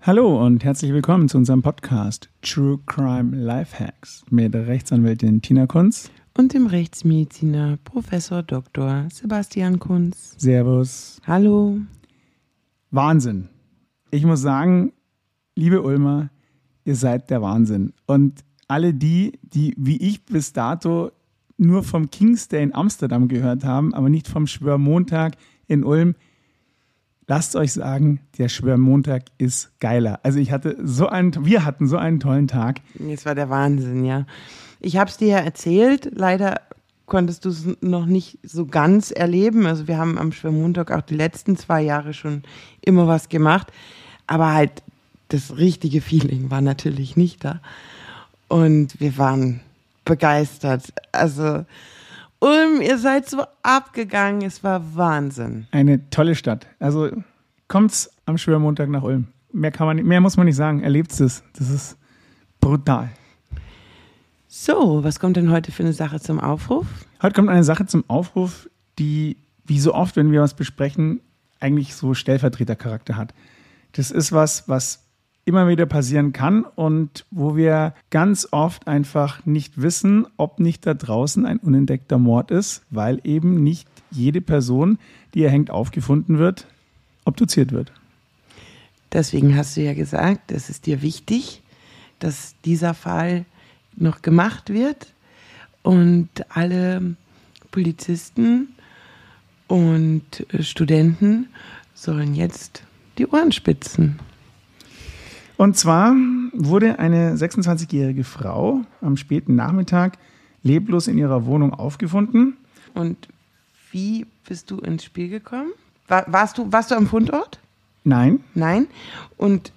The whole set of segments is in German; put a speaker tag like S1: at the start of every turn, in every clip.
S1: Hallo und herzlich willkommen zu unserem Podcast True Crime Lifehacks mit der Rechtsanwältin Tina Kunz
S2: und dem Rechtsmediziner Professor Dr. Sebastian Kunz.
S1: Servus.
S2: Hallo.
S1: Wahnsinn. Ich muss sagen, liebe Ulmer, ihr seid der Wahnsinn. Und alle die, die wie ich bis dato nur vom King's Day in Amsterdam gehört haben, aber nicht vom Schwörmontag in Ulm, lasst euch sagen, der Schwörmontag ist geiler. Also ich hatte so einen, wir hatten so einen tollen Tag.
S2: Es war der Wahnsinn, ja. Ich habe es dir ja erzählt. Leider konntest du es noch nicht so ganz erleben. Also wir haben am Schwörmontag auch die letzten zwei Jahre schon immer was gemacht. Aber halt das richtige Feeling war natürlich nicht da. Und wir waren begeistert. Also Ulm, ihr seid so abgegangen, es war Wahnsinn.
S1: Eine tolle Stadt. Also kommt's am Schwörmontag nach Ulm. Mehr kann man nicht, mehr muss man nicht sagen. Erlebt es. Das ist brutal.
S2: So, was kommt denn heute für eine Sache zum Aufruf?
S1: Heute kommt eine Sache zum Aufruf, die, wie so oft, wenn wir was besprechen, eigentlich so Stellvertretercharakter hat. Das ist was, was immer wieder passieren kann und wo wir ganz oft einfach nicht wissen, ob nicht da draußen ein unentdeckter Mord ist, weil eben nicht jede Person, die erhängt aufgefunden wird, obduziert wird.
S2: Deswegen hast du ja gesagt, es ist dir wichtig, dass dieser Fall noch gemacht wird und alle Polizisten und Studenten sollen jetzt die Ohren spitzen.
S1: Und zwar wurde eine 26-jährige Frau am späten Nachmittag leblos in ihrer Wohnung aufgefunden.
S2: Und wie bist du ins Spiel gekommen? War, warst, du, warst du am Fundort?
S1: Nein.
S2: Nein. Und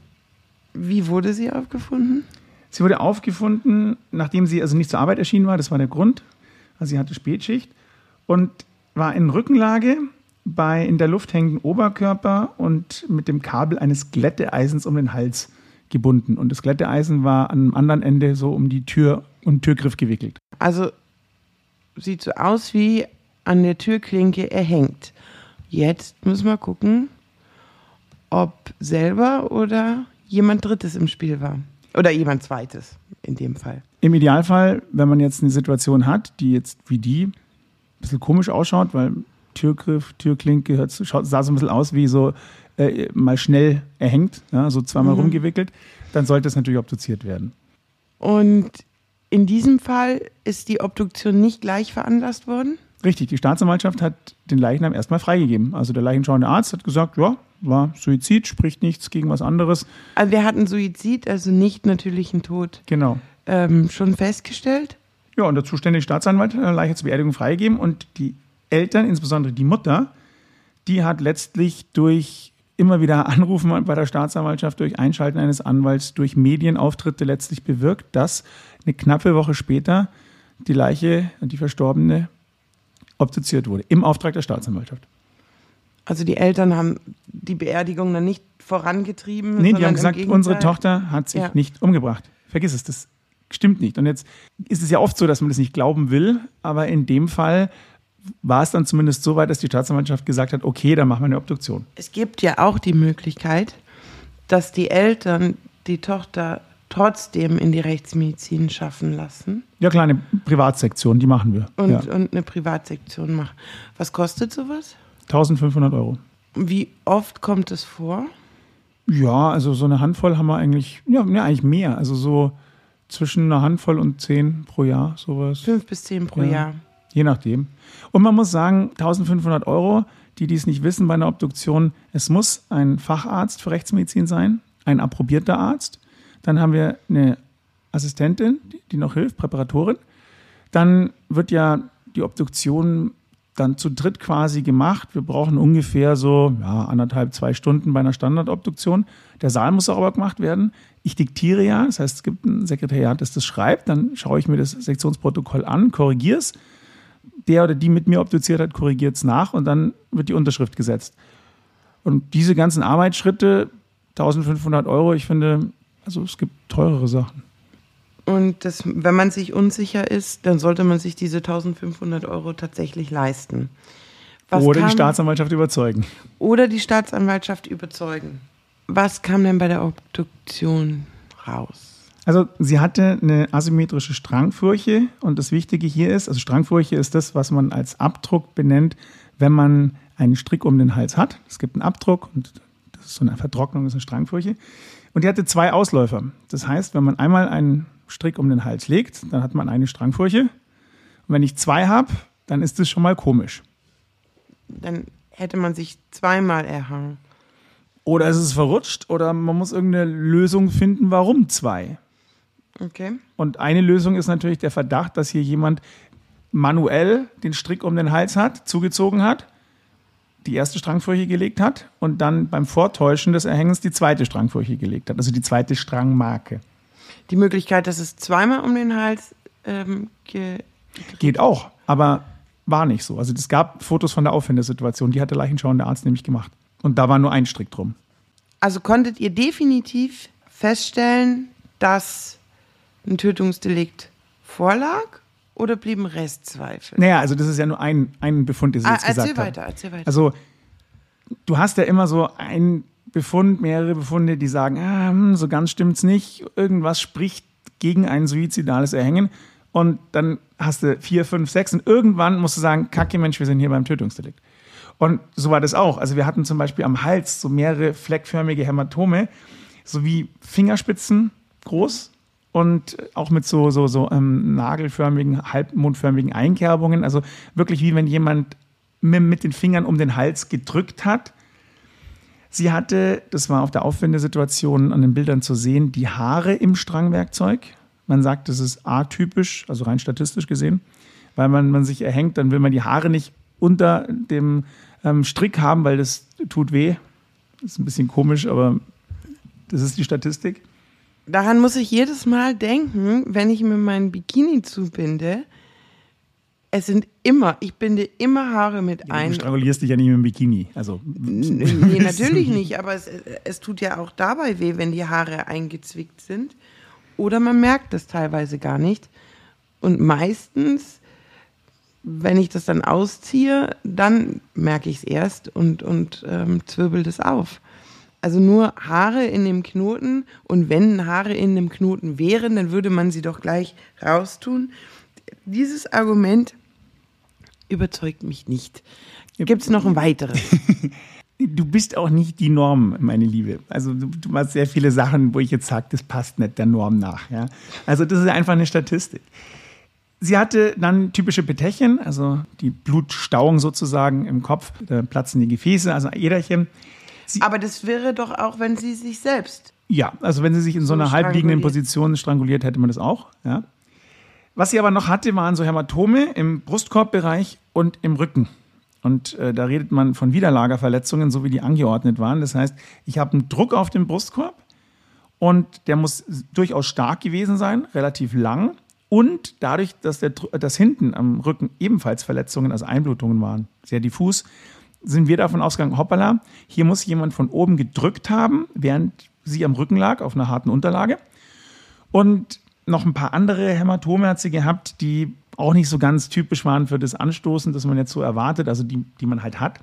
S2: wie wurde sie aufgefunden?
S1: Sie wurde aufgefunden, nachdem sie also nicht zur Arbeit erschienen war. Das war der Grund. Also sie hatte Spätschicht und war in Rückenlage bei in der Luft hängenden Oberkörper und mit dem Kabel eines Glätteeisens um den Hals gebunden. Und das Glätteeisen war am anderen Ende so um die Tür und Türgriff gewickelt.
S2: Also sieht so aus wie an der Türklinke erhängt. Jetzt müssen wir gucken, ob selber oder jemand Drittes im Spiel war. Oder jemand Zweites in dem Fall.
S1: Im Idealfall, wenn man jetzt eine Situation hat, die jetzt wie die ein bisschen komisch ausschaut, weil Türgriff, Türklinke schaut, sah so ein bisschen aus wie so äh, mal schnell erhängt, ja, so zweimal mhm. rumgewickelt, dann sollte es natürlich obduziert werden.
S2: Und in diesem Fall ist die Obduktion nicht gleich veranlasst worden?
S1: Richtig, die Staatsanwaltschaft hat den Leichnam erstmal freigegeben. Also der leichenschauende Arzt hat gesagt, ja, war Suizid, spricht nichts gegen was anderes.
S2: Also wir hatten Suizid, also nicht natürlichen Tod.
S1: Genau.
S2: Ähm, schon festgestellt?
S1: Ja, und der zuständige Staatsanwalt hat Leiche zur Beerdigung freigegeben und die Eltern, insbesondere die Mutter, die hat letztlich durch immer wieder Anrufen bei der Staatsanwaltschaft durch Einschalten eines Anwalts, durch Medienauftritte letztlich bewirkt, dass eine knappe Woche später die Leiche, die Verstorbene, obduziert wurde, im Auftrag der Staatsanwaltschaft.
S2: Also die Eltern haben die Beerdigung dann nicht vorangetrieben?
S1: Nee, die haben gesagt, unsere Tochter hat sich ja. nicht umgebracht. Vergiss es, das stimmt nicht. Und jetzt ist es ja oft so, dass man das nicht glauben will, aber in dem Fall war es dann zumindest so weit, dass die Staatsanwaltschaft gesagt hat, okay, dann machen wir eine Obduktion.
S2: Es gibt ja auch die Möglichkeit, dass die Eltern die Tochter trotzdem in die Rechtsmedizin schaffen lassen.
S1: Ja klar, eine Privatsektion, die machen wir.
S2: Und,
S1: ja.
S2: und eine Privatsektion machen. Was kostet sowas?
S1: 1500 Euro.
S2: Wie oft kommt es vor?
S1: Ja, also so eine Handvoll haben wir eigentlich, ja, ja eigentlich mehr. Also so zwischen einer Handvoll und zehn pro Jahr, sowas.
S2: Fünf bis zehn pro ja. Jahr.
S1: Je nachdem. Und man muss sagen, 1500 Euro, die dies nicht wissen bei einer Obduktion, es muss ein Facharzt für Rechtsmedizin sein, ein approbierter Arzt. Dann haben wir eine Assistentin, die noch hilft, Präparatorin. Dann wird ja die Obduktion dann zu dritt quasi gemacht. Wir brauchen ungefähr so ja, anderthalb, zwei Stunden bei einer Standardobduktion. Der Saal muss auch aber gemacht werden. Ich diktiere ja, das heißt, es gibt ein Sekretariat, das das schreibt. Dann schaue ich mir das Sektionsprotokoll an, korrigiere es der oder die mit mir obduziert hat, korrigiert es nach und dann wird die Unterschrift gesetzt. Und diese ganzen Arbeitsschritte, 1500 Euro, ich finde, also es gibt teurere Sachen.
S2: Und das, wenn man sich unsicher ist, dann sollte man sich diese 1500 Euro tatsächlich leisten.
S1: Was oder die Staatsanwaltschaft überzeugen.
S2: Oder die Staatsanwaltschaft überzeugen. Was kam denn bei der Obduktion raus?
S1: Also sie hatte eine asymmetrische Strangfurche und das Wichtige hier ist, also Strangfurche ist das, was man als Abdruck benennt, wenn man einen Strick um den Hals hat. Es gibt einen Abdruck und das ist so eine Vertrocknung, das ist eine Strangfurche. Und die hatte zwei Ausläufer. Das heißt, wenn man einmal einen Strick um den Hals legt, dann hat man eine Strangfurche. Und wenn ich zwei habe, dann ist das schon mal komisch.
S2: Dann hätte man sich zweimal erhangen.
S1: Oder ist es verrutscht oder man muss irgendeine Lösung finden, warum zwei.
S2: Okay.
S1: Und eine Lösung ist natürlich der Verdacht, dass hier jemand manuell den Strick um den Hals hat, zugezogen hat, die erste Strangfurche gelegt hat und dann beim Vortäuschen des Erhängens die zweite Strangfurche gelegt hat, also die zweite Strangmarke.
S2: Die Möglichkeit, dass es zweimal um den Hals ähm, ge
S1: Geht auch, aber war nicht so. Also es gab Fotos von der Auffindesituation, die hat der leichenschauende Arzt nämlich gemacht. Und da war nur ein Strick drum.
S2: Also konntet ihr definitiv feststellen, dass ein Tötungsdelikt vorlag oder blieben Restzweifel?
S1: Naja, also das ist ja nur ein, ein Befund, den Sie
S2: Ah,
S1: jetzt gesagt
S2: erzähl
S1: haben.
S2: weiter, erzähl weiter.
S1: Also du hast ja immer so einen Befund, mehrere Befunde, die sagen, ah, hm, so ganz stimmt's nicht, irgendwas spricht gegen ein suizidales Erhängen. Und dann hast du vier, fünf, sechs und irgendwann musst du sagen, kacke Mensch, wir sind hier beim Tötungsdelikt. Und so war das auch. Also wir hatten zum Beispiel am Hals so mehrere fleckförmige Hämatome, sowie Fingerspitzen groß und auch mit so, so, so ähm, nagelförmigen, halbmondförmigen Einkerbungen. Also wirklich wie wenn jemand mit, den Fingern um den Hals gedrückt hat. Sie hatte, das war auf der Aufwendesituation an den Bildern zu sehen, die Haare im Strangwerkzeug. Man sagt, das ist atypisch, also rein statistisch gesehen, weil man, man sich erhängt, dann will man die Haare nicht unter dem ähm, Strick haben, weil das tut weh. Das ist ein bisschen komisch, aber das ist die Statistik.
S2: Daran muss ich jedes Mal denken, wenn ich mir meinen Bikini zubinde. Es sind immer, ich binde immer Haare mit
S1: Du
S2: ein.
S1: strangulierst dich ja nicht mit dem Bikini. Also,
S2: Nee, natürlich nicht, aber es, es tut ja auch dabei weh, wenn die Haare eingezwickt sind. Oder man merkt es teilweise gar nicht. Und meistens, wenn ich das dann ausziehe, dann merke ich es erst und, und ähm, zwirbelt es auf. Also nur Haare in dem Knoten und wenn Haare in dem Knoten wären, dann würde man sie doch gleich raustun. Dieses Argument überzeugt mich nicht. Gibt es noch ein weiteres?
S1: du bist auch nicht die Norm, meine Liebe. Also du, du machst sehr viele Sachen, wo ich jetzt sage, das passt nicht der Norm nach. Ja? Also das ist einfach eine Statistik. Sie hatte dann typische Petechien, also die Blutstauung sozusagen im Kopf, da platzen die Gefäße, also Äderchen.
S2: Aber das wäre doch auch, wenn sie sich selbst.
S1: Ja, also wenn sie sich in so,
S2: So
S1: einer halbliegenden. Position stranguliert, hätte man das auch. Ja. Was sie aber noch hatte, waren so Hämatome im Brustkorbbereich und im Rücken. Und äh, da redet man von Widerlagerverletzungen, so wie die angeordnet waren. Das heißt, ich habe einen Druck auf den Brustkorb und der muss durchaus stark gewesen sein, relativ lang. Und dadurch, dass, der, dass hinten am Rücken ebenfalls Verletzungen, also Einblutungen waren, sehr diffus, sind wir davon ausgegangen, hoppala, hier muss jemand von oben gedrückt haben, während sie am Rücken lag, auf einer harten Unterlage. Und noch ein paar andere Hämatome hat sie gehabt, die auch nicht so ganz typisch waren für das Anstoßen, das man jetzt so erwartet, also die, die man halt hat.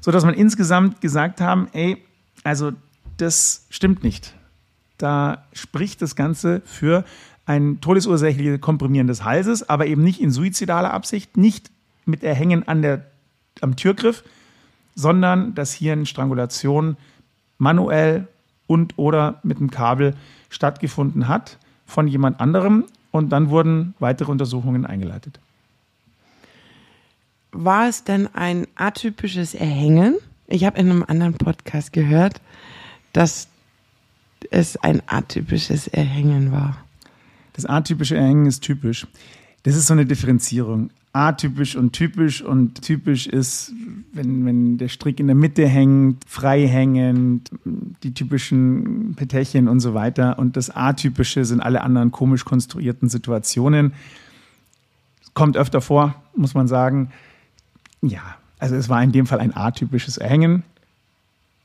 S1: So dass man insgesamt gesagt haben, ey, also das stimmt nicht. Da spricht das Ganze für ein todesursächliches Komprimieren des Halses, aber eben nicht in suizidaler Absicht, nicht mit Erhängen an der, am Türgriff, sondern dass hier eine Strangulation manuell und oder mit einem Kabel stattgefunden hat von jemand anderem und dann wurden weitere Untersuchungen eingeleitet.
S2: War es denn ein atypisches Erhängen? Ich habe in einem anderen Podcast gehört, dass es ein atypisches Erhängen war.
S1: Das atypische Erhängen ist typisch. Das ist so eine Differenzierung. Atypisch und typisch und typisch ist, wenn, wenn der Strick in der Mitte hängt, frei hängend, die typischen Petechien und so weiter. Und das Atypische sind alle anderen komisch konstruierten Situationen. Kommt öfter vor, muss man sagen. Ja, also es war in dem Fall ein atypisches Erhängen.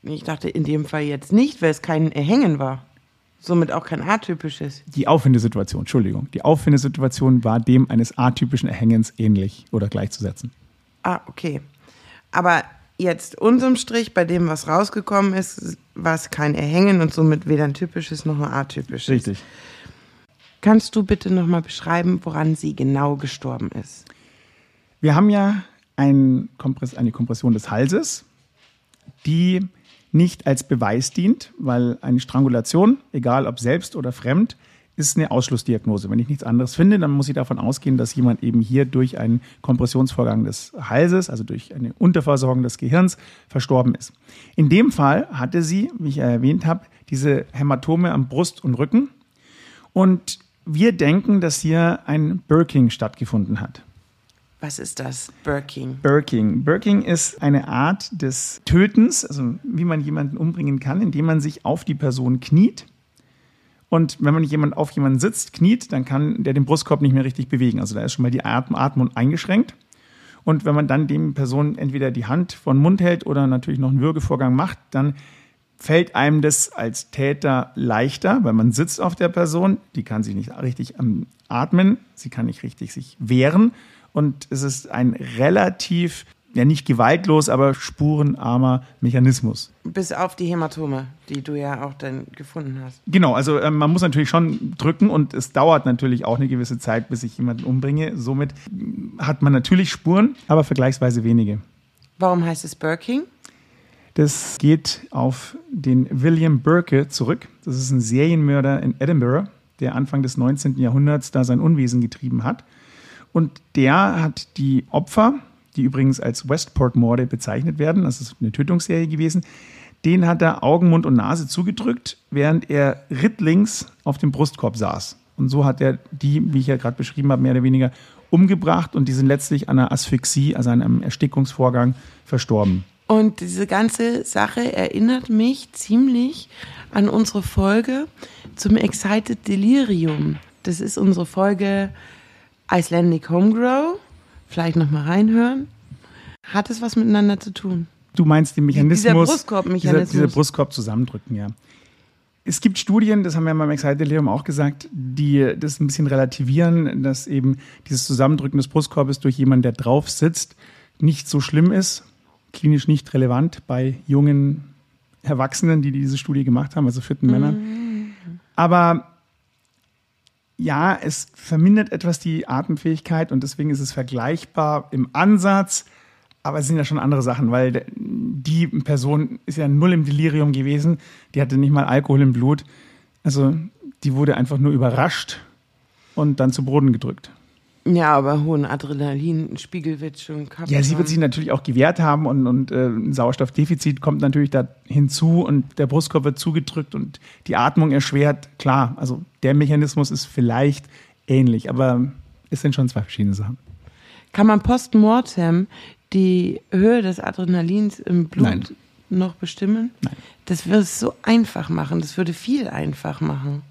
S2: Ich dachte in dem Fall jetzt nicht, weil es kein Erhängen war. Somit auch kein atypisches.
S1: Die Auffindesituation, Entschuldigung, die Auffindesituation war dem eines atypischen Erhängens ähnlich oder gleichzusetzen.
S2: Ah, okay. Aber jetzt unterm Strich, bei dem, was rausgekommen ist, war es kein Erhängen und somit weder ein typisches noch ein atypisches.
S1: Richtig.
S2: Kannst du bitte nochmal beschreiben, woran sie genau gestorben ist?
S1: Wir haben ja ein Kompress eine Kompression des Halses, die nicht als Beweis dient, weil eine Strangulation, egal ob selbst oder fremd, ist eine Ausschlussdiagnose. Wenn ich nichts anderes finde, dann muss ich davon ausgehen, dass jemand eben hier durch einen Kompressionsvorgang des Halses, also durch eine Unterversorgung des Gehirns, verstorben ist. In dem Fall hatte sie, wie ich erwähnt habe, diese Hämatome am Brust und Rücken. Und wir denken, dass hier ein Birking stattgefunden hat.
S2: Was ist das? Birking.
S1: Birking. Birking ist eine Art des Tötens, also wie man jemanden umbringen kann, indem man sich auf die Person kniet und wenn man jemand auf jemanden sitzt, kniet, dann kann der den Brustkorb nicht mehr richtig bewegen. Also da ist schon mal die Atmung eingeschränkt. Und wenn man dann dem Person entweder die Hand vor den Mund hält oder natürlich noch einen Würgevorgang macht, dann fällt einem das als Täter leichter, weil man sitzt auf der Person, die kann sich nicht richtig atmen, sie kann nicht richtig sich wehren und es ist ein relativ ja nicht gewaltlos, aber spurenarmer Mechanismus.
S2: Bis auf die Hämatome, die du ja auch dann gefunden hast.
S1: Genau, also äh, man muss natürlich schon drücken und es dauert natürlich auch eine gewisse Zeit, bis ich jemanden umbringe. Somit hat man natürlich Spuren, aber vergleichsweise wenige.
S2: Warum heißt es Birking?
S1: Das geht auf den William Burke zurück. Das ist ein Serienmörder in Edinburgh, der Anfang des 19. Jahrhunderts da sein Unwesen getrieben hat. Und der hat die Opfer, die übrigens als Westport-Morde bezeichnet werden, das ist eine Tötungsserie gewesen, den hat er Augen, Mund und Nase zugedrückt, während er rittlings auf dem Brustkorb saß. Und so hat er die, wie ich ja gerade beschrieben habe, mehr oder weniger umgebracht und die sind letztlich an einer Asphyxie, also an einem Erstickungsvorgang, verstorben.
S2: Und diese ganze Sache erinnert mich ziemlich an unsere Folge zum Excited Delirium. Das ist unsere Folge Icelandic Homegrow vielleicht nochmal reinhören. Hat es was miteinander zu tun?
S1: Du meinst den Mechanismus?
S2: Dieser Brustkorbmechanismus.
S1: Dieser, dieser Brustkorb zusammendrücken, ja. Es gibt Studien, das haben wir beim Excited Delirium auch gesagt, die das ein bisschen relativieren, dass eben dieses Zusammendrücken des Brustkorbes durch jemanden, der drauf sitzt, nicht so schlimm ist, klinisch nicht relevant bei jungen Erwachsenen, die diese Studie gemacht haben, also fitten mhm. Männern. Aber ja, es vermindert etwas die Atemfähigkeit und deswegen ist es vergleichbar im Ansatz. Aber es sind ja schon andere Sachen, weil die Person ist ja null im Delirium gewesen. Die hatte nicht mal Alkohol im Blut. Also die wurde einfach nur überrascht und dann zu Boden gedrückt.
S2: Ja, aber hohen Adrenalinspiegel wird schon
S1: gehabt Ja, sie wird sich natürlich auch gewehrt haben und, und äh, ein Sauerstoffdefizit kommt natürlich da hinzu und der Brustkorb wird zugedrückt und die Atmung erschwert. Klar, also der Mechanismus ist vielleicht ähnlich, aber es sind schon zwei verschiedene Sachen.
S2: Kann man postmortem die Höhe des Adrenalins im Blut Nein. noch bestimmen?
S1: Nein.
S2: Das würde es so einfach machen. Das würde viel einfach machen.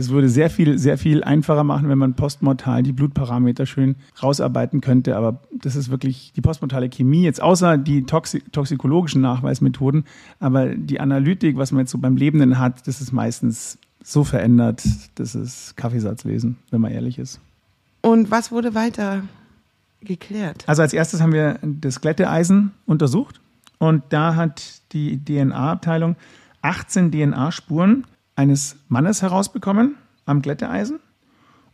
S1: Es würde sehr viel, sehr viel einfacher machen, wenn man postmortal die Blutparameter schön rausarbeiten könnte. Aber das ist wirklich die postmortale Chemie, jetzt außer die toxi toxikologischen Nachweismethoden. Aber die Analytik, was man jetzt so beim Lebenden hat, das ist meistens so verändert, das ist Kaffeesatzlesen, wenn man ehrlich ist.
S2: Und was wurde weiter geklärt?
S1: Also als erstes haben wir das Glätteeisen untersucht. Und da hat die DNA-Abteilung 18 DNA-Spuren eines Mannes herausbekommen am Glätteeisen.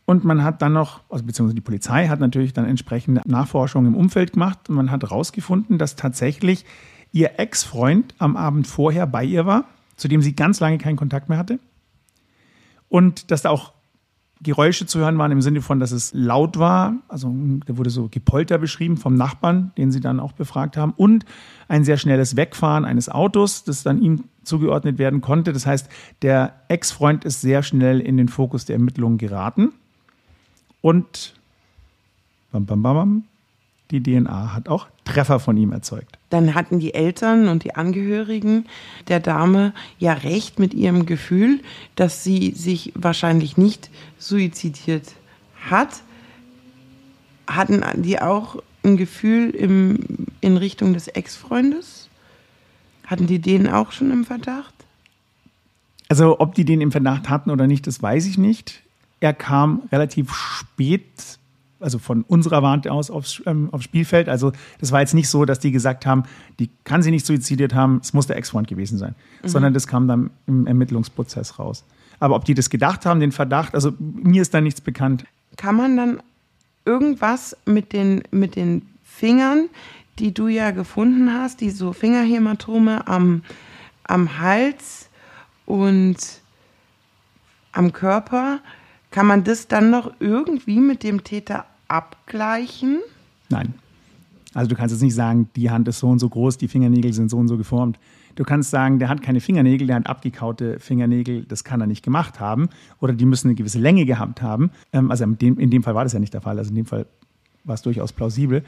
S1: Und man hat dann noch, also beziehungsweise die Polizei hat natürlich dann entsprechende Nachforschungen im Umfeld gemacht und man hat herausgefunden, dass tatsächlich ihr Ex-Freund am Abend vorher bei ihr war, zu dem sie ganz lange keinen Kontakt mehr hatte. Und dass da auch Geräusche zu hören waren im Sinne von, dass es laut war. Also da wurde so Gepolter beschrieben vom Nachbarn, den sie dann auch befragt haben. Und ein sehr schnelles Wegfahren eines Autos, das dann ihm zugeordnet werden konnte. Das heißt, der Ex-Freund ist sehr schnell in den Fokus der Ermittlungen geraten. Und bam, bam, bam, bam, die DNA hat auch Treffer von ihm erzeugt.
S2: Dann hatten die Eltern und die Angehörigen der Dame ja recht mit ihrem Gefühl, dass sie sich wahrscheinlich nicht suizidiert hat. Hatten die auch ein Gefühl im, in Richtung des Ex-Freundes? Hatten die den auch schon im Verdacht?
S1: Also, ob die den im Verdacht hatten oder nicht, das weiß ich nicht. Er kam relativ spät also von unserer Warte aus aufs, ähm, aufs Spielfeld. Also das war jetzt nicht so, dass die gesagt haben, die kann sie nicht suizidiert haben, es muss der Ex-Freund gewesen sein, mhm. sondern das kam dann im Ermittlungsprozess raus. Aber ob die das gedacht haben, den Verdacht, also mir ist da nichts bekannt.
S2: Kann man dann irgendwas mit den, mit den Fingern, die du ja gefunden hast, die so Fingerhämatome am, am Hals und am Körper, kann man das dann noch irgendwie mit dem Täter abgleichen?
S1: Nein. Also du kannst jetzt nicht sagen, die Hand ist so und so groß, die Fingernägel sind so und so geformt. Du kannst sagen, der hat keine Fingernägel, der hat abgekaute Fingernägel, das kann er nicht gemacht haben. Oder die müssen eine gewisse Länge gehabt haben. Ähm, also in dem, in dem Fall war das ja nicht der Fall. Also in dem Fall war es durchaus plausibel.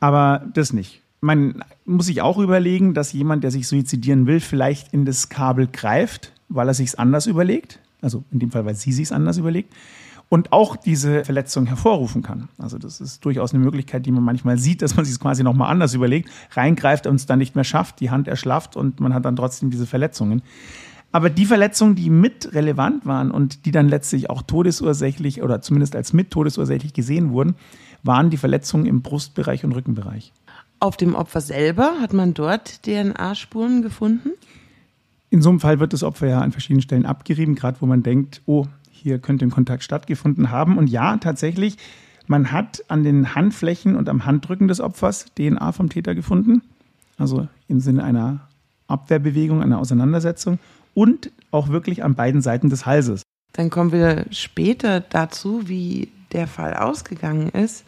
S1: Aber das nicht. Man muss sich auch überlegen, dass jemand, der sich suizidieren will, vielleicht in das Kabel greift, weil er sich es anders überlegt. Also in dem Fall, weil sie sich anders überlegt. Und auch diese Verletzung hervorrufen kann. Also das ist durchaus eine Möglichkeit, die man manchmal sieht, dass man sich quasi nochmal anders überlegt, reingreift und es dann nicht mehr schafft, die Hand erschlafft und man hat dann trotzdem diese Verletzungen. Aber die Verletzungen, die mit relevant waren und die dann letztlich auch todesursächlich oder zumindest als mit todesursächlich gesehen wurden, waren die Verletzungen im Brustbereich und Rückenbereich.
S2: Auf dem Opfer selber hat man dort DNA-Spuren gefunden?
S1: In so einem Fall wird das Opfer ja an verschiedenen Stellen abgerieben, gerade wo man denkt, oh, hier könnte ein Kontakt stattgefunden haben. Und ja, tatsächlich, man hat an den Handflächen und am Handrücken des Opfers DNA vom Täter gefunden. Also im Sinne einer Abwehrbewegung, einer Auseinandersetzung und auch wirklich an beiden Seiten des Halses.
S2: Dann kommen wir später dazu, wie der Fall ausgegangen ist.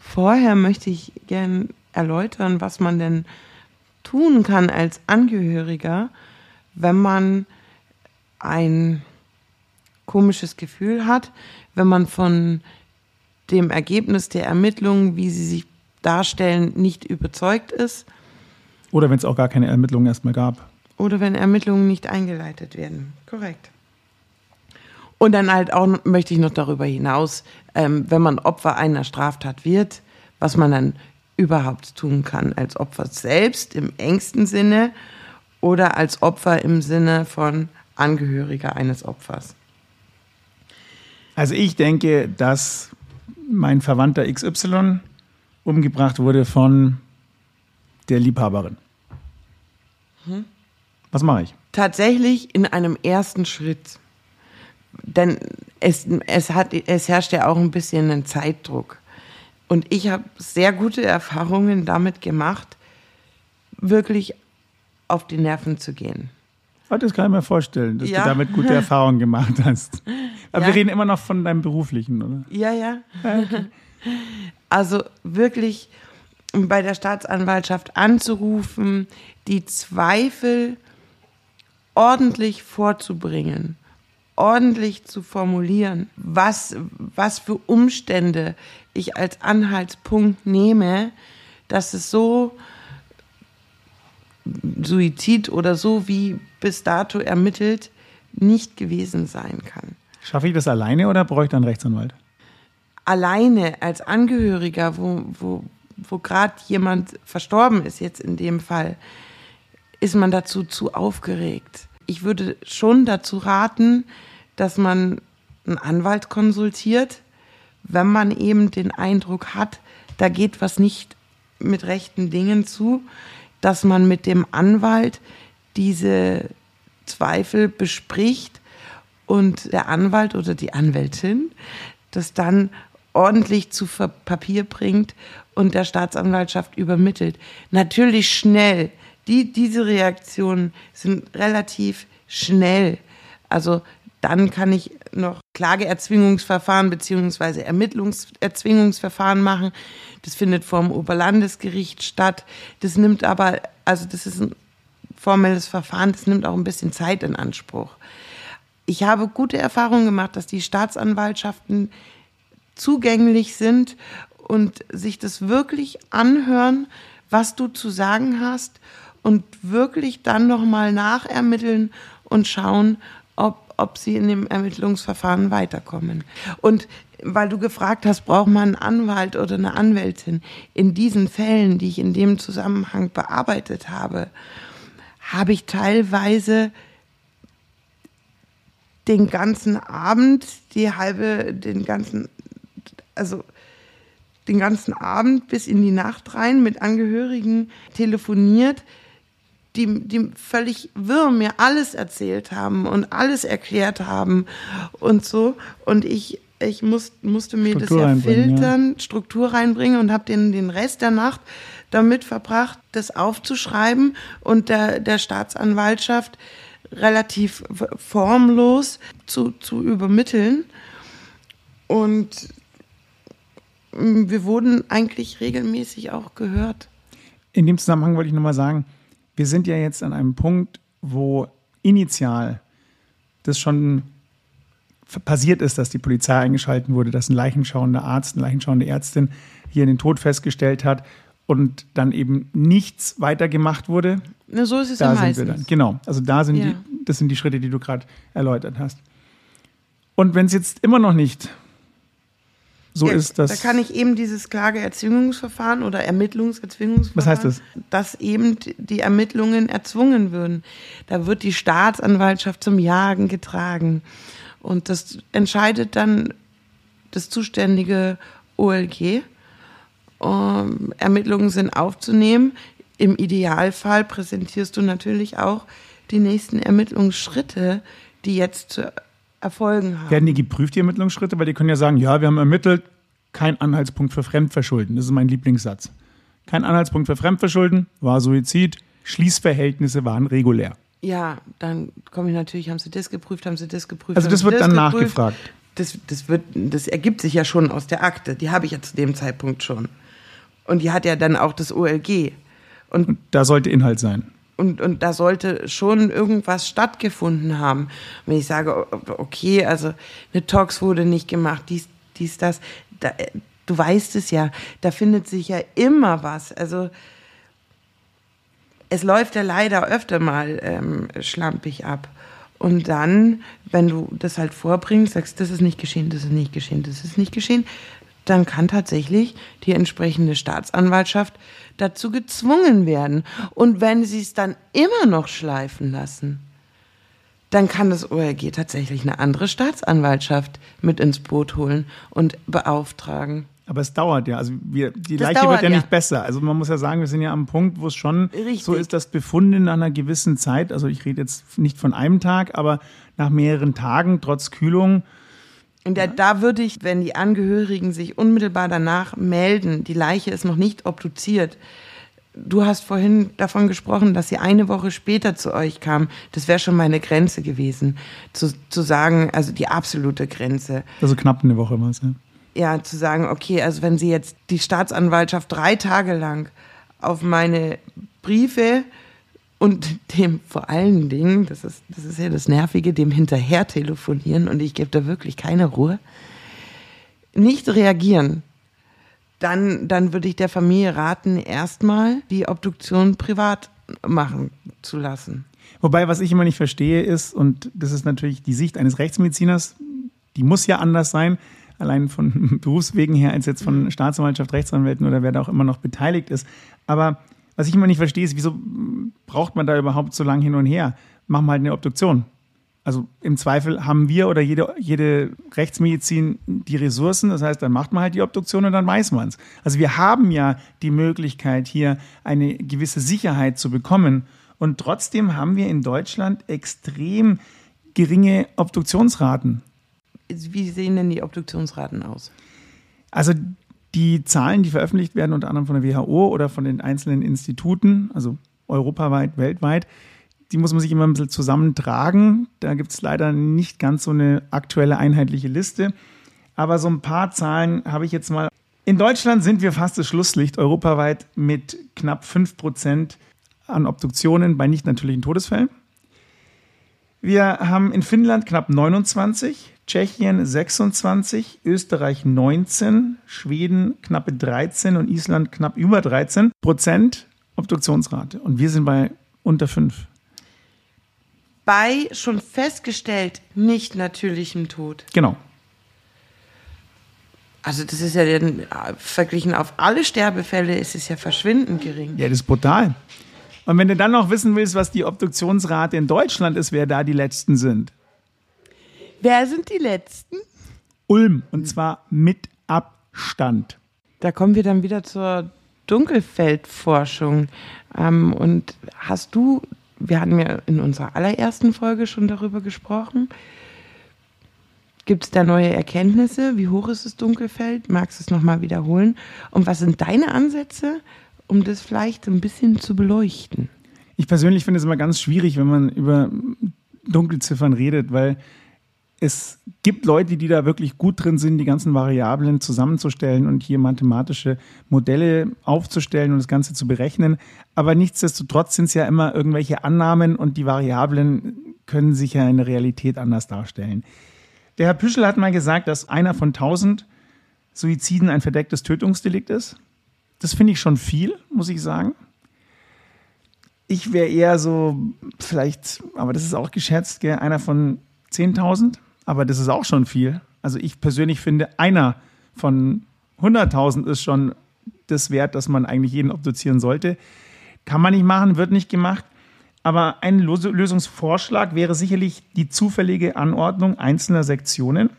S2: Vorher möchte ich gern erläutern, was man denn tun kann als Angehöriger, wenn man ein komisches Gefühl hat, wenn man von dem Ergebnis der Ermittlungen, wie sie sich darstellen, nicht überzeugt ist.
S1: Oder wenn es auch gar keine Ermittlungen erstmal gab.
S2: Oder wenn Ermittlungen nicht eingeleitet werden. Korrekt. Und dann halt auch möchte ich noch darüber hinaus, ähm, wenn man Opfer einer Straftat wird, was man dann überhaupt tun kann als Opfer selbst im engsten Sinne oder als Opfer im Sinne von Angehöriger eines Opfers?
S1: Also ich denke, dass mein Verwandter XY umgebracht wurde von der Liebhaberin. Hm? Was mache ich?
S2: Tatsächlich in einem ersten Schritt. Denn es, es, hat, es herrscht ja auch ein bisschen ein Zeitdruck. Und ich habe sehr gute Erfahrungen damit gemacht, wirklich auf die Nerven zu gehen.
S1: Oh, das kann ich mir vorstellen, dass ja. du damit gute Erfahrungen gemacht hast. Aber ja. wir reden immer noch von deinem beruflichen, oder?
S2: Ja, ja. Okay. Also wirklich bei der Staatsanwaltschaft anzurufen, die Zweifel ordentlich vorzubringen, ordentlich zu formulieren, was, was für Umstände ich als Anhaltspunkt nehme, dass es so Suizid oder so wie bis dato ermittelt nicht gewesen sein kann.
S1: Schaffe ich das alleine oder brauche ich dann Rechtsanwalt?
S2: Alleine als Angehöriger, wo, wo, wo gerade jemand verstorben ist, jetzt in dem Fall, ist man dazu zu aufgeregt. Ich würde schon dazu raten, dass man einen Anwalt konsultiert, wenn man eben den Eindruck hat, da geht was nicht mit rechten Dingen zu, dass man mit dem Anwalt diese Zweifel bespricht und der Anwalt oder die Anwältin das dann ordentlich zu Papier bringt und der Staatsanwaltschaft übermittelt. Natürlich schnell. Die, diese Reaktionen sind relativ schnell. Also dann kann ich noch Klageerzwingungsverfahren beziehungsweise Ermittlungserzwingungsverfahren machen. Das findet vor dem Oberlandesgericht statt. Das nimmt aber, also das ist ein formelles Verfahren, das nimmt auch ein bisschen Zeit in Anspruch. Ich habe gute Erfahrungen gemacht, dass die Staatsanwaltschaften zugänglich sind und sich das wirklich anhören, was du zu sagen hast und wirklich dann nochmal nachermitteln und schauen, ob ob sie in dem Ermittlungsverfahren weiterkommen. Und weil du gefragt hast, braucht man einen Anwalt oder eine Anwältin? In diesen Fällen, die ich in dem Zusammenhang bearbeitet habe, habe ich teilweise den ganzen Abend, die halbe, den ganzen, also den ganzen Abend bis in die Nacht rein mit Angehörigen telefoniert, die, die völlig wirr mir alles erzählt haben und alles erklärt haben und so. Und ich, ich muss, musste mir Struktur das ja filtern, ja. Struktur reinbringen und habe den, den Rest der Nacht damit verbracht, das aufzuschreiben und der, der Staatsanwaltschaft relativ formlos zu, zu übermitteln. Und wir wurden eigentlich regelmäßig auch gehört.
S1: In dem Zusammenhang wollte ich nochmal sagen, wir sind ja jetzt an einem Punkt, wo initial das schon passiert ist, dass die Polizei eingeschaltet wurde, dass ein leichenschauender Arzt, eine leichenschauende Ärztin hier den Tod festgestellt hat und dann eben nichts weiter gemacht wurde.
S2: Na, so ist es da ja meistens.
S1: Dann, genau, also da sind ja. die, das sind die Schritte, die du gerade erläutert hast. Und wenn es jetzt immer noch nicht so ja, ist, dass.
S2: Da kann ich eben dieses Klageerzwingungsverfahren oder Ermittlungserzwingungsverfahren.
S1: Was heißt das?
S2: Dass eben die Ermittlungen erzwungen würden. Da wird die Staatsanwaltschaft zum Jagen getragen. Und das entscheidet dann das zuständige OLG ähm, Ermittlungen sind aufzunehmen. Im Idealfall präsentierst du natürlich auch die nächsten Ermittlungsschritte, die jetzt zu erfolgen haben.
S1: Werden die geprüft, die Ermittlungsschritte? Weil die können ja sagen, ja, wir haben ermittelt, kein Anhaltspunkt für Fremdverschulden. Das ist mein Lieblingssatz. Kein Anhaltspunkt für Fremdverschulden, war Suizid, Schließverhältnisse waren regulär.
S2: Ja, dann komme ich natürlich, haben sie das geprüft, haben sie das geprüft.
S1: Also das wird das dann geprüft? nachgefragt.
S2: Das, das, wird, das ergibt sich ja schon aus der Akte. Die habe ich ja zu dem Zeitpunkt schon. Und die hat ja dann auch das OLG.
S1: Und, und da sollte Inhalt sein.
S2: Und, und da sollte schon irgendwas stattgefunden haben. Wenn ich sage, okay, also eine Talks wurde nicht gemacht, dies, dies, das, da, äh, du weißt es ja, da findet sich ja immer was. Also es läuft ja leider öfter mal ähm, schlampig ab. Und dann, wenn du das halt vorbringst, sagst, das ist nicht geschehen, das ist nicht geschehen, das ist nicht geschehen, dann kann tatsächlich die entsprechende Staatsanwaltschaft dazu gezwungen werden. Und wenn sie es dann immer noch schleifen lassen, dann kann das ORG tatsächlich eine andere Staatsanwaltschaft mit ins Boot holen und beauftragen.
S1: Aber es dauert ja. Also wir, die das Leiche dauert, wird ja, ja, nicht besser. Also man muss ja sagen, wir sind ja am Punkt, wo es schon Richtig. so ist, dass Befunde nach einer gewissen Zeit, also ich rede jetzt nicht von einem Tag, aber nach mehreren Tagen trotz Kühlung
S2: und da, da würde ich, wenn die Angehörigen sich unmittelbar danach melden, die Leiche ist noch nicht obduziert. Du hast vorhin davon gesprochen, dass sie eine Woche später zu euch kam. Das wäre schon meine Grenze gewesen, zu, zu sagen, also die absolute Grenze.
S1: Also knapp eine Woche war es, ja.
S2: Ja, zu sagen, okay, also wenn sie jetzt die Staatsanwaltschaft drei Tage lang auf meine Briefe und dem vor allen Dingen, das ist, das ist ja das Nervige, dem hinterher telefonieren und ich gebe da wirklich keine Ruhe, nicht reagieren, dann, dann würde ich der Familie raten, erstmal die Obduktion privat machen zu lassen.
S1: Wobei, was ich immer nicht verstehe, ist, und das ist natürlich die Sicht eines Rechtsmediziners, die muss ja anders sein, allein von Berufswegen her, als jetzt von Staatsanwaltschaft, Rechtsanwälten oder wer da auch immer noch beteiligt ist. Aber was ich immer nicht verstehe, ist, wieso braucht man da überhaupt so lange hin und her? Machen wir halt eine Obduktion. Also im Zweifel haben wir oder jede, jede Rechtsmedizin die Ressourcen. Das heißt, dann macht man halt die Obduktion und dann weiß man es. Also wir haben ja die Möglichkeit, hier eine gewisse Sicherheit zu bekommen. Und trotzdem haben wir in Deutschland extrem geringe Obduktionsraten.
S2: Wie sehen denn die Obduktionsraten aus?
S1: Also die Zahlen, die veröffentlicht werden, unter anderem von der WHO oder von den einzelnen Instituten, also europaweit, weltweit, die muss man sich immer ein bisschen zusammentragen. Da gibt es leider nicht ganz so eine aktuelle einheitliche Liste. Aber so ein paar Zahlen habe ich jetzt mal. In Deutschland sind wir fast das Schlusslicht europaweit mit knapp 5 Prozent an Obduktionen bei nicht natürlichen Todesfällen. Wir haben in Finnland knapp 29, Tschechien 26, Österreich 19, Schweden knappe 13 und Island knapp über 13 Prozent Obduktionsrate. Und wir sind bei unter 5.
S2: Bei schon festgestellt nicht natürlichem Tod.
S1: Genau.
S2: Also das ist ja den, verglichen auf alle Sterbefälle ist es ja verschwindend gering.
S1: Ja, das ist brutal. Und wenn du dann noch wissen willst, was die Obduktionsrate in Deutschland ist, wer da die letzten sind.
S2: Wer sind die Letzten?
S1: Ulm. Und zwar mit Abstand.
S2: Da kommen wir dann wieder zur Dunkelfeldforschung. Ähm, und hast du, wir hatten ja in unserer allerersten Folge schon darüber gesprochen, Gibt es da neue Erkenntnisse? Wie hoch ist das Dunkelfeld? Magst du es nochmal wiederholen? Und was sind deine Ansätze, um das vielleicht ein bisschen zu beleuchten?
S1: Ich persönlich finde es immer ganz schwierig, wenn man über Dunkelziffern redet, weil es gibt Leute, die da wirklich gut drin sind, die ganzen Variablen zusammenzustellen und hier mathematische Modelle aufzustellen und das Ganze zu berechnen. Aber nichtsdestotrotz sind es ja immer irgendwelche Annahmen und die Variablen können sich ja in der Realität anders darstellen. Der Herr Püschel hat mal gesagt, dass einer von tausend Suiziden ein verdecktes Tötungsdelikt ist. Das finde ich schon viel, muss ich sagen. Ich wäre eher so, vielleicht, aber das ist auch geschätzt, gell, einer von 10.000, aber das ist auch schon viel. Also ich persönlich finde, einer von 100.000 ist schon das wert, dass man eigentlich jeden obduzieren sollte. Kann man nicht machen, wird nicht gemacht. Aber ein Lösungsvorschlag wäre sicherlich die zufällige Anordnung einzelner Sektionen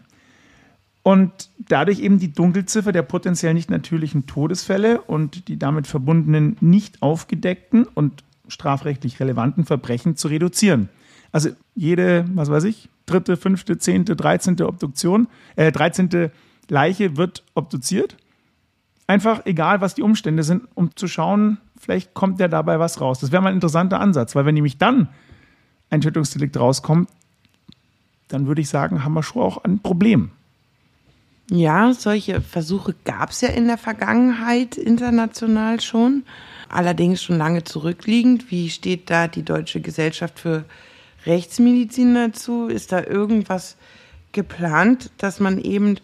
S1: und dadurch eben die Dunkelziffer der potenziell nicht natürlichen Todesfälle und die damit verbundenen nicht aufgedeckten und strafrechtlich relevanten Verbrechen zu reduzieren. Also jede, was weiß ich, dritte, fünfte, zehnte, dreizehnte Obduktion, äh, dreizehnte Leiche wird obduziert. Einfach egal, was die Umstände sind, um zu schauen, vielleicht kommt ja dabei was raus. Das wäre mal ein interessanter Ansatz, weil wenn nämlich dann ein Tötungsdelikt rauskommt, dann würde ich sagen, haben wir schon auch ein Problem.
S2: Ja, solche Versuche gab es ja in der Vergangenheit international schon, allerdings schon lange zurückliegend. Wie steht da die Deutsche Gesellschaft für Rechtsmedizin dazu? Ist da irgendwas geplant, dass man eben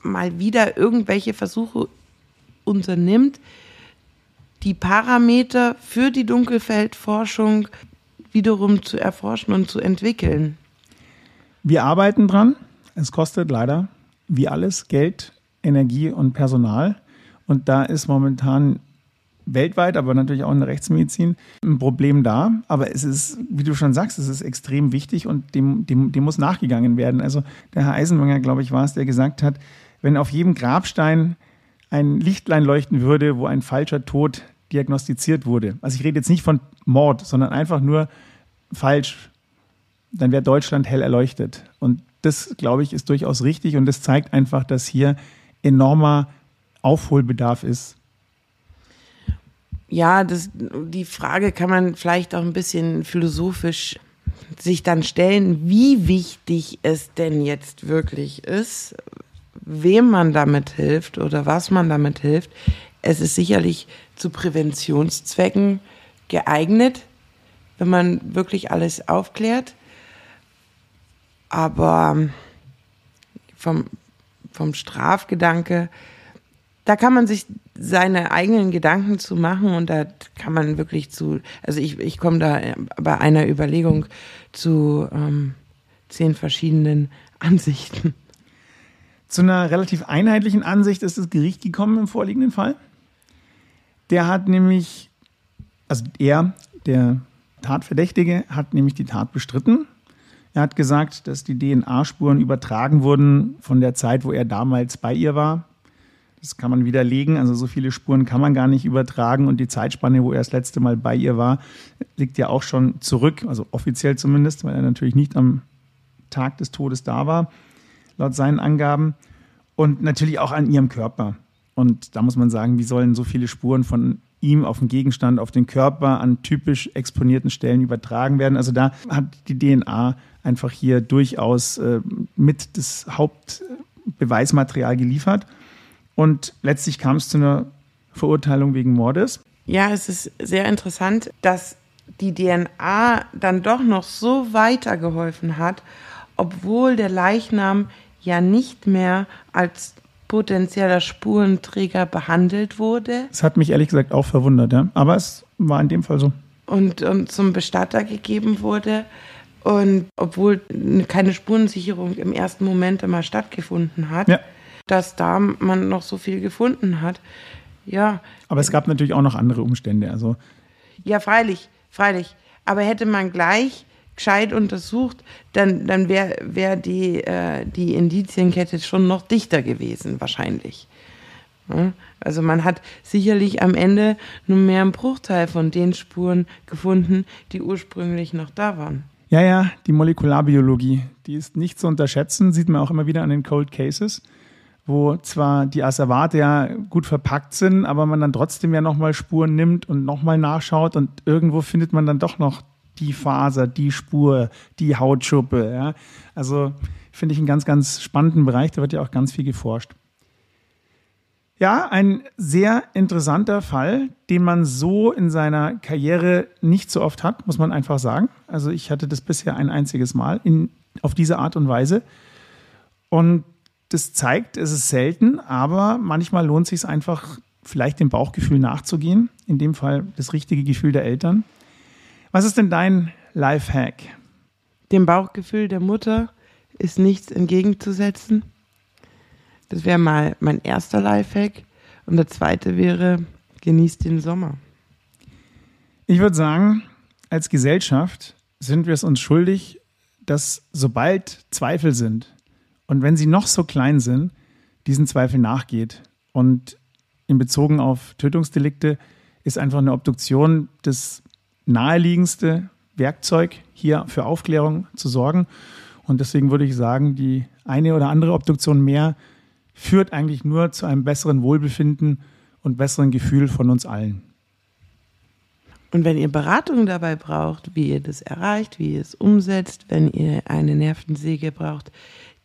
S2: mal wieder irgendwelche Versuche unternimmt, die Parameter für die Dunkelfeldforschung wiederum zu erforschen und zu entwickeln.
S1: Wir arbeiten dran. Es kostet leider wie alles Geld, Energie und Personal. Und da ist momentan weltweit, aber natürlich auch in der Rechtsmedizin ein Problem da. Aber es ist, wie du schon sagst, es ist extrem wichtig und dem, dem, dem muss nachgegangen werden. Also der Herr Eisenmenger, glaube ich, war es, der gesagt hat, wenn auf jedem Grabstein ein Lichtlein leuchten würde, wo ein falscher Tod diagnostiziert wurde. Also ich rede jetzt nicht von Mord, sondern einfach nur falsch, dann wäre Deutschland hell erleuchtet. Und das, glaube ich, ist durchaus richtig und das zeigt einfach, dass hier enormer Aufholbedarf ist.
S2: Ja, das, die Frage kann man vielleicht auch ein bisschen philosophisch sich dann stellen, wie wichtig es denn jetzt wirklich ist, wem man damit hilft oder was man damit hilft. Es ist sicherlich zu Präventionszwecken geeignet, wenn man wirklich alles aufklärt. Aber vom, vom Strafgedanke, da kann man sich seine eigenen Gedanken zu machen und da kann man wirklich zu, also ich, ich komme da bei einer Überlegung zu ähm, zehn verschiedenen Ansichten.
S1: Zu einer relativ einheitlichen Ansicht ist das Gericht gekommen im vorliegenden Fall. Der hat nämlich, also er, der Tatverdächtige, hat nämlich die Tat bestritten. Er hat gesagt, dass die DNA-Spuren übertragen wurden von der Zeit, wo er damals bei ihr war. Das kann man widerlegen. Also so viele Spuren kann man gar nicht übertragen. Und die Zeitspanne, wo er das letzte Mal bei ihr war, liegt ja auch schon zurück, also offiziell zumindest, weil er natürlich nicht am Tag des Todes da war, laut seinen Angaben. Und natürlich auch an ihrem Körper. Und da muss man sagen, wie sollen so viele Spuren von ihm auf den Gegenstand, auf den Körper an typisch exponierten Stellen übertragen werden? Also da hat die DNA einfach hier durchaus äh, mit das Hauptbeweismaterial geliefert. Und letztlich kam es zu einer Verurteilung wegen Mordes.
S2: Ja, es ist sehr interessant, dass die DNA dann doch noch so weitergeholfen hat, obwohl der Leichnam ja nicht mehr als potenzieller Spurenträger behandelt wurde.
S1: Das hat mich ehrlich gesagt auch verwundert, ja. Aber es war in dem Fall so.
S2: Und, und zum Bestatter gegeben wurde. Und obwohl keine Spurensicherung im ersten Moment immer stattgefunden hat, ja. dass da man noch so viel gefunden hat. Ja.
S1: Aber es gab natürlich auch noch andere Umstände. Also
S2: ja, freilich, freilich. Aber hätte man gleich gescheit untersucht, dann, dann wäre wär die, äh, die Indizienkette schon noch dichter gewesen, wahrscheinlich. Also man hat sicherlich am Ende nur mehr einen Bruchteil von den Spuren gefunden, die ursprünglich noch da waren.
S1: Ja, ja, die Molekularbiologie, die ist nicht zu unterschätzen, sieht man auch immer wieder an den Cold Cases, wo zwar die Asservate ja gut verpackt sind, aber man dann trotzdem ja nochmal Spuren nimmt und nochmal nachschaut und irgendwo findet man dann doch noch die Faser, die Spur, die Hautschuppe. Ja. Also finde ich einen ganz, ganz spannenden Bereich, da wird ja auch ganz viel geforscht. Ja, ein sehr interessanter Fall, den man so in seiner Karriere nicht so oft hat, muss man einfach sagen. Also ich hatte das bisher ein einziges Mal in, auf diese Art und Weise. Und das zeigt, es ist selten, aber manchmal lohnt es sich einfach, vielleicht dem Bauchgefühl nachzugehen. In dem Fall das richtige Gefühl der Eltern. Was ist denn dein Lifehack?
S2: Dem Bauchgefühl der Mutter ist nichts entgegenzusetzen. Das wäre mal mein erster Lifehack. Und der zweite wäre, genießt den Sommer.
S1: Ich würde sagen, als Gesellschaft sind wir es uns schuldig, dass sobald Zweifel sind und wenn sie noch so klein sind, diesen Zweifel nachgeht. Und in Bezug auf Tötungsdelikte ist einfach eine Obduktion das naheliegendste Werkzeug, hier für Aufklärung zu sorgen. Und deswegen würde ich sagen, die eine oder andere Obduktion mehr führt eigentlich nur zu einem besseren Wohlbefinden und besseren Gefühl von uns allen.
S2: Und wenn ihr Beratung dabei braucht, wie ihr das erreicht, wie ihr es umsetzt, wenn ihr eine Nervensäge braucht,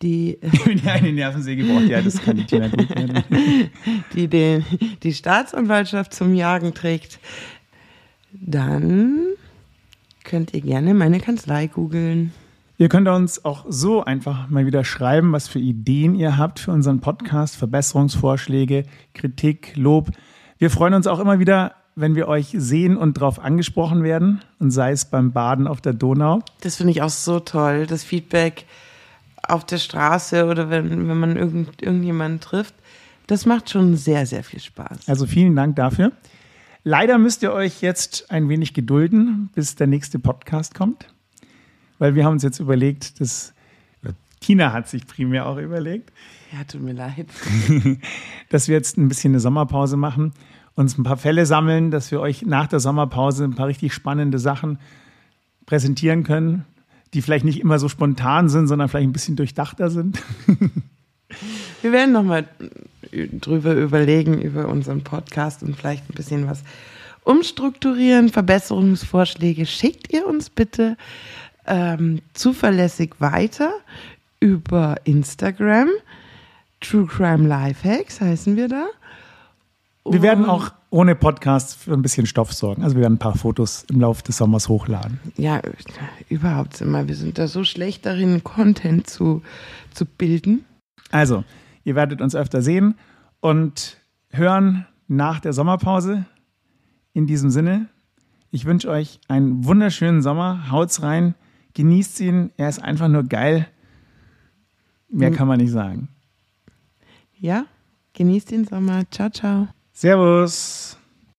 S2: die.
S1: Wenn ihr eine Nervensäge braucht, ja, das kann die Tina gut.
S2: die den, die Staatsanwaltschaft zum Jagen trägt, dann könnt ihr gerne meine Kanzlei googeln.
S1: Ihr könnt uns auch so einfach mal wieder schreiben, was für Ideen ihr habt für unseren Podcast, Verbesserungsvorschläge, Kritik, Lob. Wir freuen uns auch immer wieder, wenn wir euch sehen und darauf angesprochen werden, und sei es beim Baden auf der Donau.
S2: Das finde ich auch so toll, das Feedback auf der Straße oder wenn, wenn man irgend, irgendjemanden trifft. Das macht schon sehr, sehr viel Spaß.
S1: Also vielen Dank dafür. Leider müsst ihr euch jetzt ein wenig gedulden, bis der nächste Podcast kommt weil wir haben uns jetzt überlegt, dass Tina hat sich primär auch überlegt.
S2: Ja, tut mir leid.
S1: dass wir jetzt ein bisschen eine Sommerpause machen, uns ein paar Fälle sammeln, dass wir euch nach der Sommerpause ein paar richtig spannende Sachen präsentieren können, die vielleicht nicht immer so spontan sind, sondern vielleicht ein bisschen durchdachter sind.
S2: wir werden nochmal drüber überlegen, über unseren Podcast und vielleicht ein bisschen was umstrukturieren. Verbesserungsvorschläge schickt ihr uns bitte ähm, zuverlässig weiter über Instagram. True Crime Lifehacks heißen wir da.
S1: Und wir werden auch ohne Podcast für ein bisschen Stoff sorgen. Also wir werden ein paar Fotos im Laufe des Sommers hochladen.
S2: Ja, überhaupt immer. Wir sind da so schlecht darin, Content zu, zu bilden.
S1: Also, ihr werdet uns öfter sehen und hören nach der Sommerpause. In diesem Sinne, ich wünsche euch einen wunderschönen Sommer. Haut's rein genießt ihn. Er ist einfach nur geil. Mehr hm. kann man nicht sagen.
S2: Ja, genießt den Sommer. Ciao, ciao.
S1: Servus.